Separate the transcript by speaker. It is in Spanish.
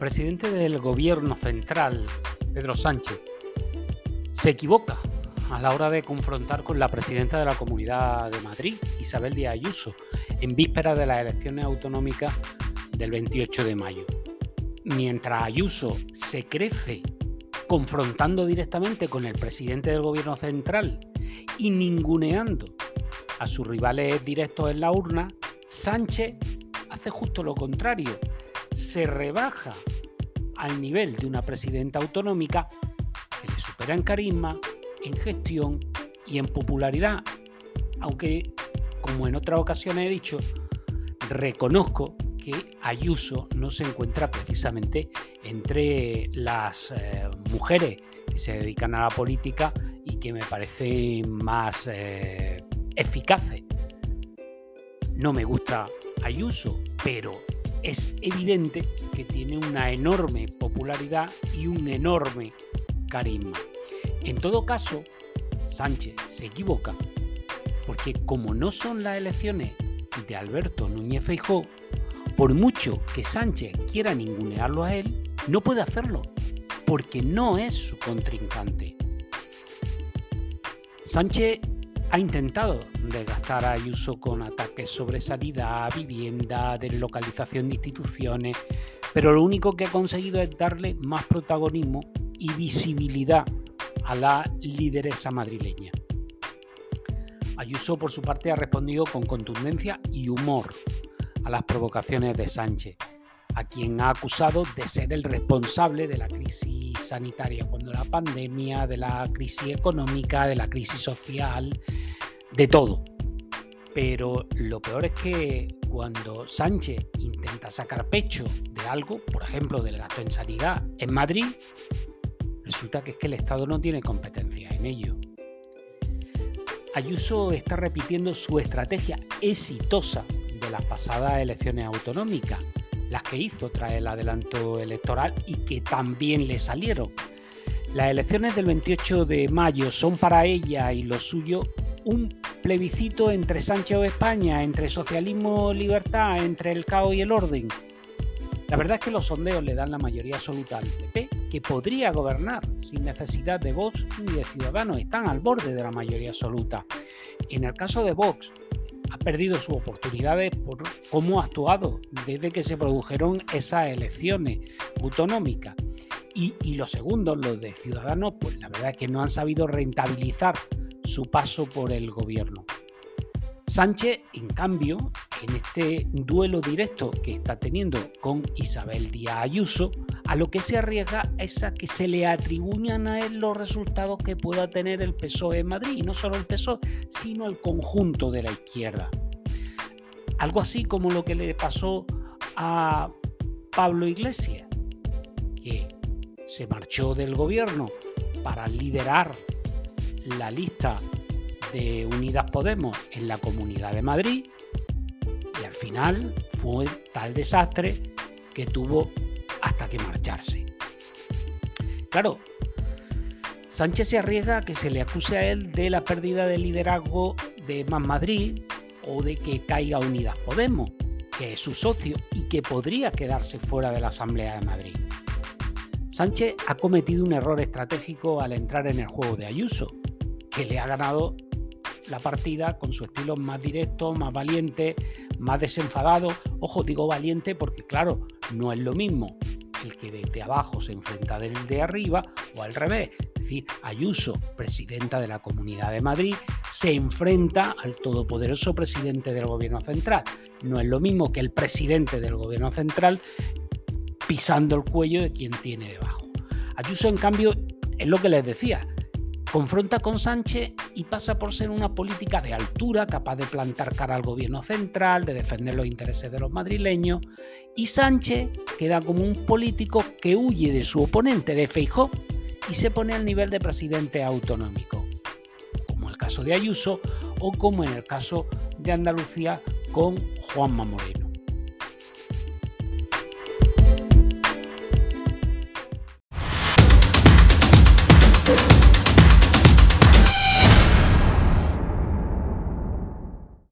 Speaker 1: Presidente del gobierno central, Pedro Sánchez, se equivoca a la hora de confrontar con la presidenta de la Comunidad de Madrid, Isabel Díaz Ayuso, en víspera de las elecciones autonómicas del 28 de mayo. Mientras Ayuso se crece confrontando directamente con el presidente del gobierno central y ninguneando a sus rivales directos en la urna, Sánchez hace justo lo contrario se rebaja al nivel de una presidenta autonómica que le supera en carisma, en gestión y en popularidad. Aunque, como en otras ocasiones he dicho, reconozco que Ayuso no se encuentra precisamente entre las eh, mujeres que se dedican a la política y que me parecen más eh, eficaces. No me gusta Ayuso, pero es evidente que tiene una enorme popularidad y un enorme carisma. En todo caso, Sánchez se equivoca porque como no son las elecciones de Alberto Núñez Feijó, por mucho que Sánchez quiera ningunearlo a él, no puede hacerlo porque no es su contrincante. Sánchez ha intentado desgastar a Ayuso con ataques sobre sanidad, vivienda, deslocalización de instituciones, pero lo único que ha conseguido es darle más protagonismo y visibilidad a la lideresa madrileña. Ayuso, por su parte, ha respondido con contundencia y humor a las provocaciones de Sánchez, a quien ha acusado de ser el responsable de la crisis sanitaria, cuando la pandemia, de la crisis económica, de la crisis social, de todo. Pero lo peor es que cuando Sánchez intenta sacar pecho de algo, por ejemplo del gasto en sanidad en Madrid, resulta que es que el Estado no tiene competencia en ello. Ayuso está repitiendo su estrategia exitosa de las pasadas elecciones autonómicas, las que hizo tras el adelanto electoral y que también le salieron. Las elecciones del 28 de mayo son para ella y lo suyo un plebiscito entre Sánchez o España, entre socialismo libertad, entre el caos y el orden. La verdad es que los sondeos le dan la mayoría absoluta al PP, que podría gobernar sin necesidad de Vox ni de Ciudadanos, están al borde de la mayoría absoluta. En el caso de Vox, ha perdido sus oportunidades por cómo ha actuado desde que se produjeron esas elecciones autonómicas. Y, y los segundos, los de Ciudadanos, pues la verdad es que no han sabido rentabilizar su paso por el gobierno. Sánchez, en cambio, en este duelo directo que está teniendo con Isabel Díaz Ayuso, a lo que se arriesga es a que se le atribuyan a él los resultados que pueda tener el PSOE en Madrid, y no solo el PSOE, sino el conjunto de la izquierda. Algo así como lo que le pasó a Pablo Iglesias, que se marchó del gobierno para liderar la lista de Unidas Podemos en la Comunidad de Madrid y al final fue tal desastre que tuvo hasta que marcharse. Claro, Sánchez se arriesga a que se le acuse a él de la pérdida de liderazgo de Más Madrid o de que caiga Unidas Podemos, que es su socio y que podría quedarse fuera de la Asamblea de Madrid. Sánchez ha cometido un error estratégico al entrar en el juego de Ayuso, que le ha ganado la partida con su estilo más directo, más valiente, más desenfadado. Ojo, digo valiente porque claro, no es lo mismo el que desde abajo se enfrenta del de arriba o al revés. Es decir, Ayuso, presidenta de la Comunidad de Madrid, se enfrenta al todopoderoso presidente del Gobierno Central. No es lo mismo que el presidente del Gobierno Central pisando el cuello de quien tiene debajo. Ayuso, en cambio, es lo que les decía, confronta con Sánchez y pasa por ser una política de altura, capaz de plantar cara al gobierno central, de defender los intereses de los madrileños, y Sánchez queda como un político que huye de su oponente, de Feijó, y se pone al nivel de presidente autonómico, como el caso de Ayuso o como en el caso de Andalucía con Juanma Moreno.